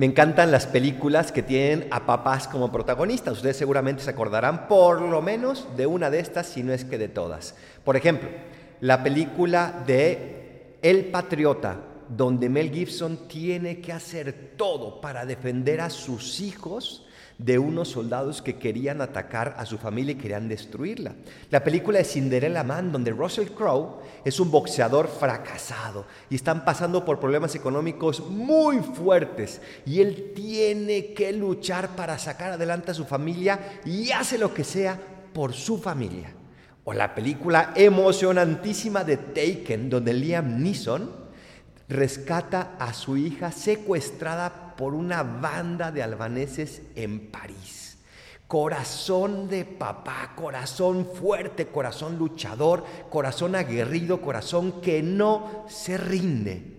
Me encantan las películas que tienen a papás como protagonistas. Ustedes seguramente se acordarán por lo menos de una de estas, si no es que de todas. Por ejemplo, la película de El Patriota, donde Mel Gibson tiene que hacer todo para defender a sus hijos de unos soldados que querían atacar a su familia y querían destruirla. La película de Cinderella Man, donde Russell Crowe es un boxeador fracasado y están pasando por problemas económicos muy fuertes y él tiene que luchar para sacar adelante a su familia y hace lo que sea por su familia. O la película emocionantísima de Taken, donde Liam Neeson rescata a su hija secuestrada por una banda de albaneses en París. Corazón de papá, corazón fuerte, corazón luchador, corazón aguerrido, corazón que no se rinde.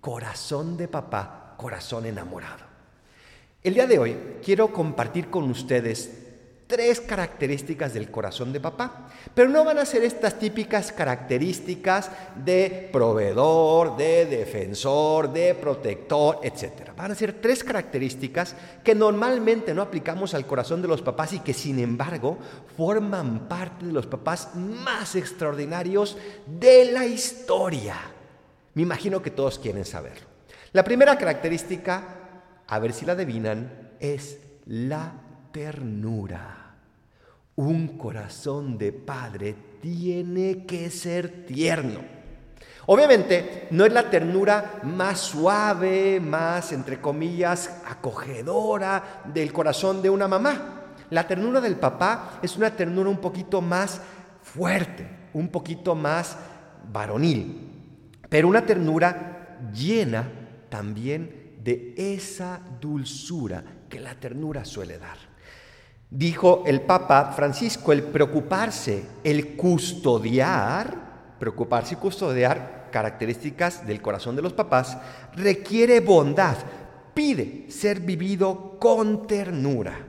Corazón de papá, corazón enamorado. El día de hoy quiero compartir con ustedes tres características del corazón de papá. Pero no van a ser estas típicas características de proveedor, de defensor, de protector, etc. Van a ser tres características que normalmente no aplicamos al corazón de los papás y que sin embargo forman parte de los papás más extraordinarios de la historia. Me imagino que todos quieren saberlo. La primera característica, a ver si la adivinan, es la ternura. Un corazón de padre tiene que ser tierno. Obviamente no es la ternura más suave, más, entre comillas, acogedora del corazón de una mamá. La ternura del papá es una ternura un poquito más fuerte, un poquito más varonil, pero una ternura llena también de esa dulzura que la ternura suele dar. Dijo el Papa Francisco, el preocuparse, el custodiar, preocuparse y custodiar características del corazón de los papás, requiere bondad, pide ser vivido con ternura.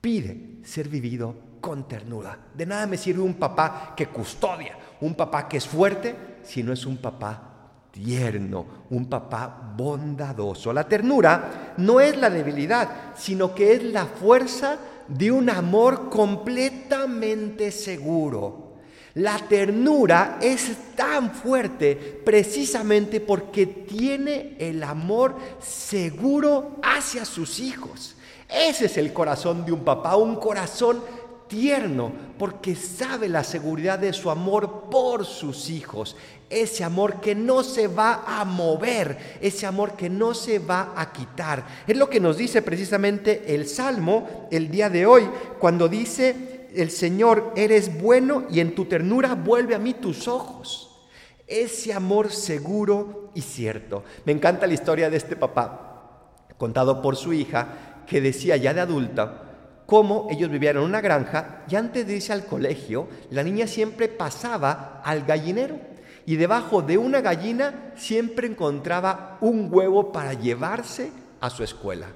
Pide ser vivido con ternura. De nada me sirve un papá que custodia, un papá que es fuerte, si no es un papá tierno, un papá bondadoso. La ternura no es la debilidad, sino que es la fuerza de un amor completamente seguro. La ternura es tan fuerte precisamente porque tiene el amor seguro hacia sus hijos. Ese es el corazón de un papá, un corazón tierno, porque sabe la seguridad de su amor por sus hijos. Ese amor que no se va a mover, ese amor que no se va a quitar. Es lo que nos dice precisamente el Salmo el día de hoy, cuando dice, el Señor, eres bueno y en tu ternura vuelve a mí tus ojos. Ese amor seguro y cierto. Me encanta la historia de este papá, contado por su hija, que decía ya de adulta, cómo ellos vivían en una granja y antes de irse al colegio, la niña siempre pasaba al gallinero y debajo de una gallina siempre encontraba un huevo para llevarse a su escuela.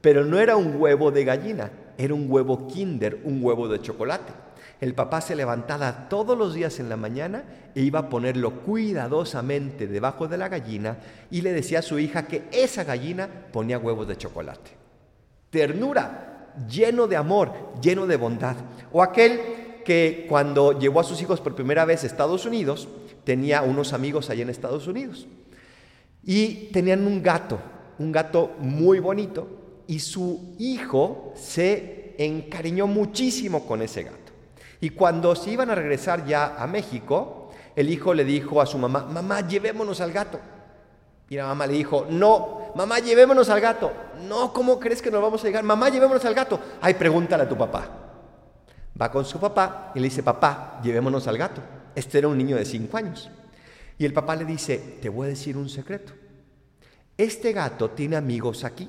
Pero no era un huevo de gallina, era un huevo kinder, un huevo de chocolate. El papá se levantaba todos los días en la mañana e iba a ponerlo cuidadosamente debajo de la gallina y le decía a su hija que esa gallina ponía huevos de chocolate. Ternura, lleno de amor, lleno de bondad. O aquel que cuando llevó a sus hijos por primera vez a Estados Unidos, tenía unos amigos allá en Estados Unidos. Y tenían un gato, un gato muy bonito, y su hijo se encariñó muchísimo con ese gato. Y cuando se iban a regresar ya a México, el hijo le dijo a su mamá, mamá, llevémonos al gato. Y la mamá le dijo, no, mamá, llevémonos al gato. No, ¿cómo crees que nos vamos a llegar? Mamá, llevémonos al gato. Ay, pregúntale a tu papá. Va con su papá y le dice, papá, llevémonos al gato. Este era un niño de cinco años. Y el papá le dice, te voy a decir un secreto. Este gato tiene amigos aquí,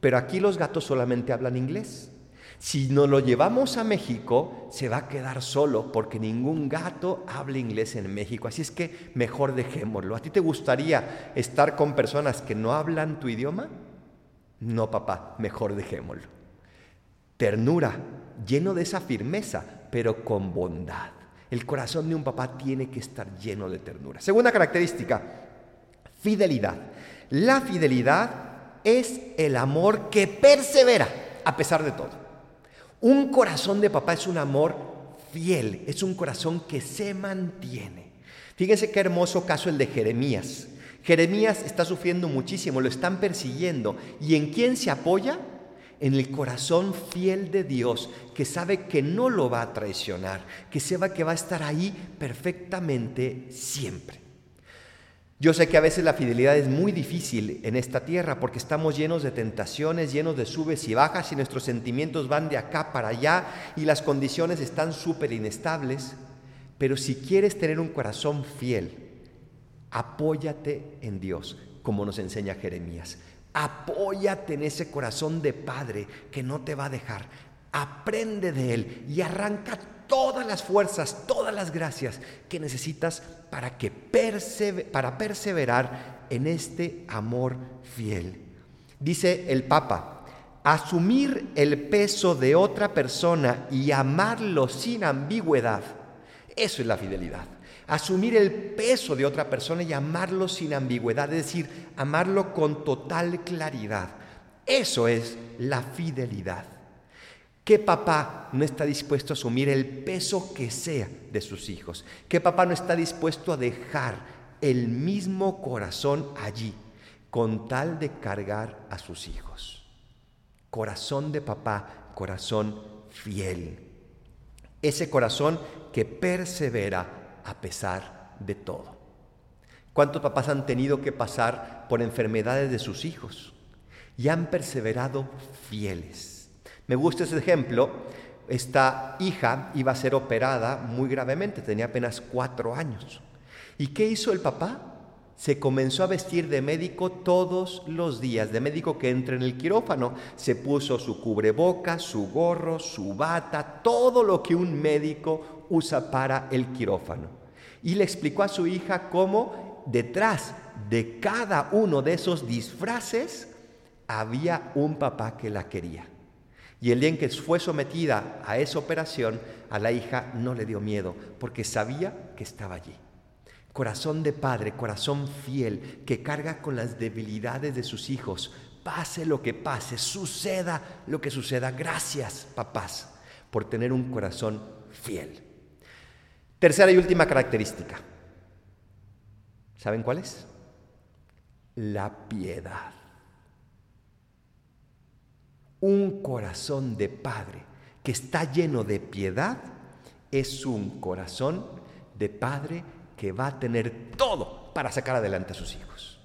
pero aquí los gatos solamente hablan inglés. Si nos lo llevamos a México, se va a quedar solo porque ningún gato habla inglés en México. Así es que mejor dejémoslo. ¿A ti te gustaría estar con personas que no hablan tu idioma? No, papá, mejor dejémoslo. Ternura, lleno de esa firmeza, pero con bondad. El corazón de un papá tiene que estar lleno de ternura. Segunda característica, fidelidad. La fidelidad es el amor que persevera a pesar de todo. Un corazón de papá es un amor fiel, es un corazón que se mantiene. Fíjense qué hermoso caso el de Jeremías. Jeremías está sufriendo muchísimo, lo están persiguiendo. ¿Y en quién se apoya? En el corazón fiel de Dios, que sabe que no lo va a traicionar, que sepa que va a estar ahí perfectamente siempre. Yo sé que a veces la fidelidad es muy difícil en esta tierra porque estamos llenos de tentaciones, llenos de subes y bajas y nuestros sentimientos van de acá para allá y las condiciones están súper inestables. Pero si quieres tener un corazón fiel, apóyate en Dios, como nos enseña Jeremías. Apóyate en ese corazón de Padre que no te va a dejar. Aprende de Él y arranca todas las fuerzas, todas las gracias que necesitas para, que para perseverar en este amor fiel. Dice el Papa, asumir el peso de otra persona y amarlo sin ambigüedad, eso es la fidelidad. Asumir el peso de otra persona y amarlo sin ambigüedad, es decir, amarlo con total claridad. Eso es la fidelidad. ¿Qué papá no está dispuesto a asumir el peso que sea de sus hijos? ¿Qué papá no está dispuesto a dejar el mismo corazón allí con tal de cargar a sus hijos? Corazón de papá, corazón fiel. Ese corazón que persevera a pesar de todo. ¿Cuántos papás han tenido que pasar por enfermedades de sus hijos y han perseverado fieles? Me gusta ese ejemplo. Esta hija iba a ser operada muy gravemente, tenía apenas cuatro años. ¿Y qué hizo el papá? Se comenzó a vestir de médico todos los días, de médico que entra en el quirófano. Se puso su cubreboca, su gorro, su bata, todo lo que un médico usa para el quirófano. Y le explicó a su hija cómo detrás de cada uno de esos disfraces había un papá que la quería. Y el día en que fue sometida a esa operación, a la hija no le dio miedo, porque sabía que estaba allí. Corazón de padre, corazón fiel, que carga con las debilidades de sus hijos. Pase lo que pase, suceda lo que suceda. Gracias, papás, por tener un corazón fiel. Tercera y última característica. ¿Saben cuál es? La piedad. Un corazón de padre que está lleno de piedad es un corazón de padre que va a tener todo para sacar adelante a sus hijos.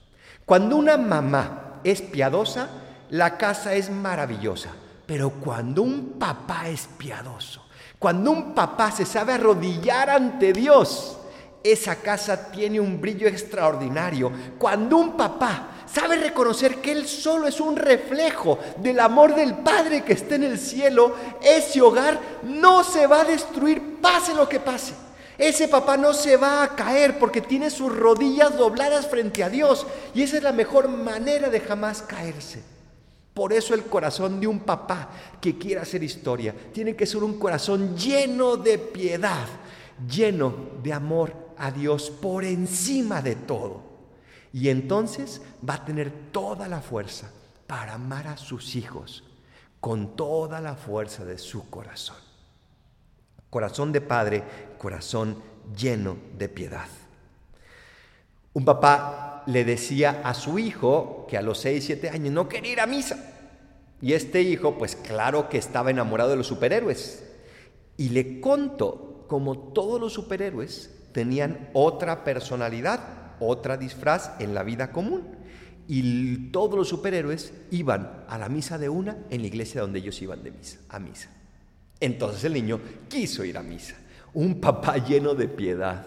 Cuando una mamá es piadosa, la casa es maravillosa. Pero cuando un papá es piadoso, cuando un papá se sabe arrodillar ante Dios, esa casa tiene un brillo extraordinario. Cuando un papá sabe reconocer que Él solo es un reflejo del amor del Padre que está en el cielo, ese hogar no se va a destruir, pase lo que pase. Ese papá no se va a caer porque tiene sus rodillas dobladas frente a Dios y esa es la mejor manera de jamás caerse. Por eso el corazón de un papá que quiera hacer historia tiene que ser un corazón lleno de piedad, lleno de amor a Dios por encima de todo. Y entonces va a tener toda la fuerza para amar a sus hijos con toda la fuerza de su corazón. Corazón de padre, corazón lleno de piedad. Un papá le decía a su hijo que a los 6, 7 años no quería ir a misa. Y este hijo, pues claro que estaba enamorado de los superhéroes. Y le contó como todos los superhéroes tenían otra personalidad otra disfraz en la vida común. Y todos los superhéroes iban a la misa de una en la iglesia donde ellos iban de misa, a misa. Entonces el niño quiso ir a misa. Un papá lleno de piedad,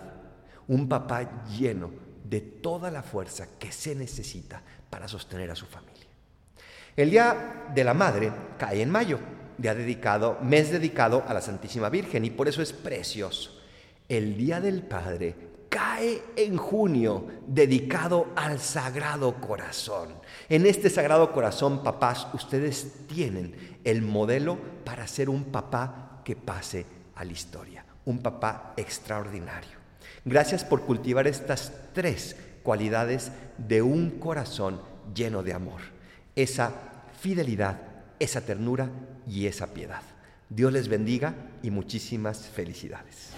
un papá lleno de toda la fuerza que se necesita para sostener a su familia. El Día de la Madre cae en mayo, día dedicado, mes dedicado a la Santísima Virgen y por eso es precioso. El Día del Padre cae en junio dedicado al Sagrado Corazón. En este Sagrado Corazón, papás, ustedes tienen el modelo para ser un papá que pase a la historia, un papá extraordinario. Gracias por cultivar estas tres cualidades de un corazón lleno de amor. esa fidelidad, esa ternura y esa piedad. Dios les bendiga y muchísimas felicidades.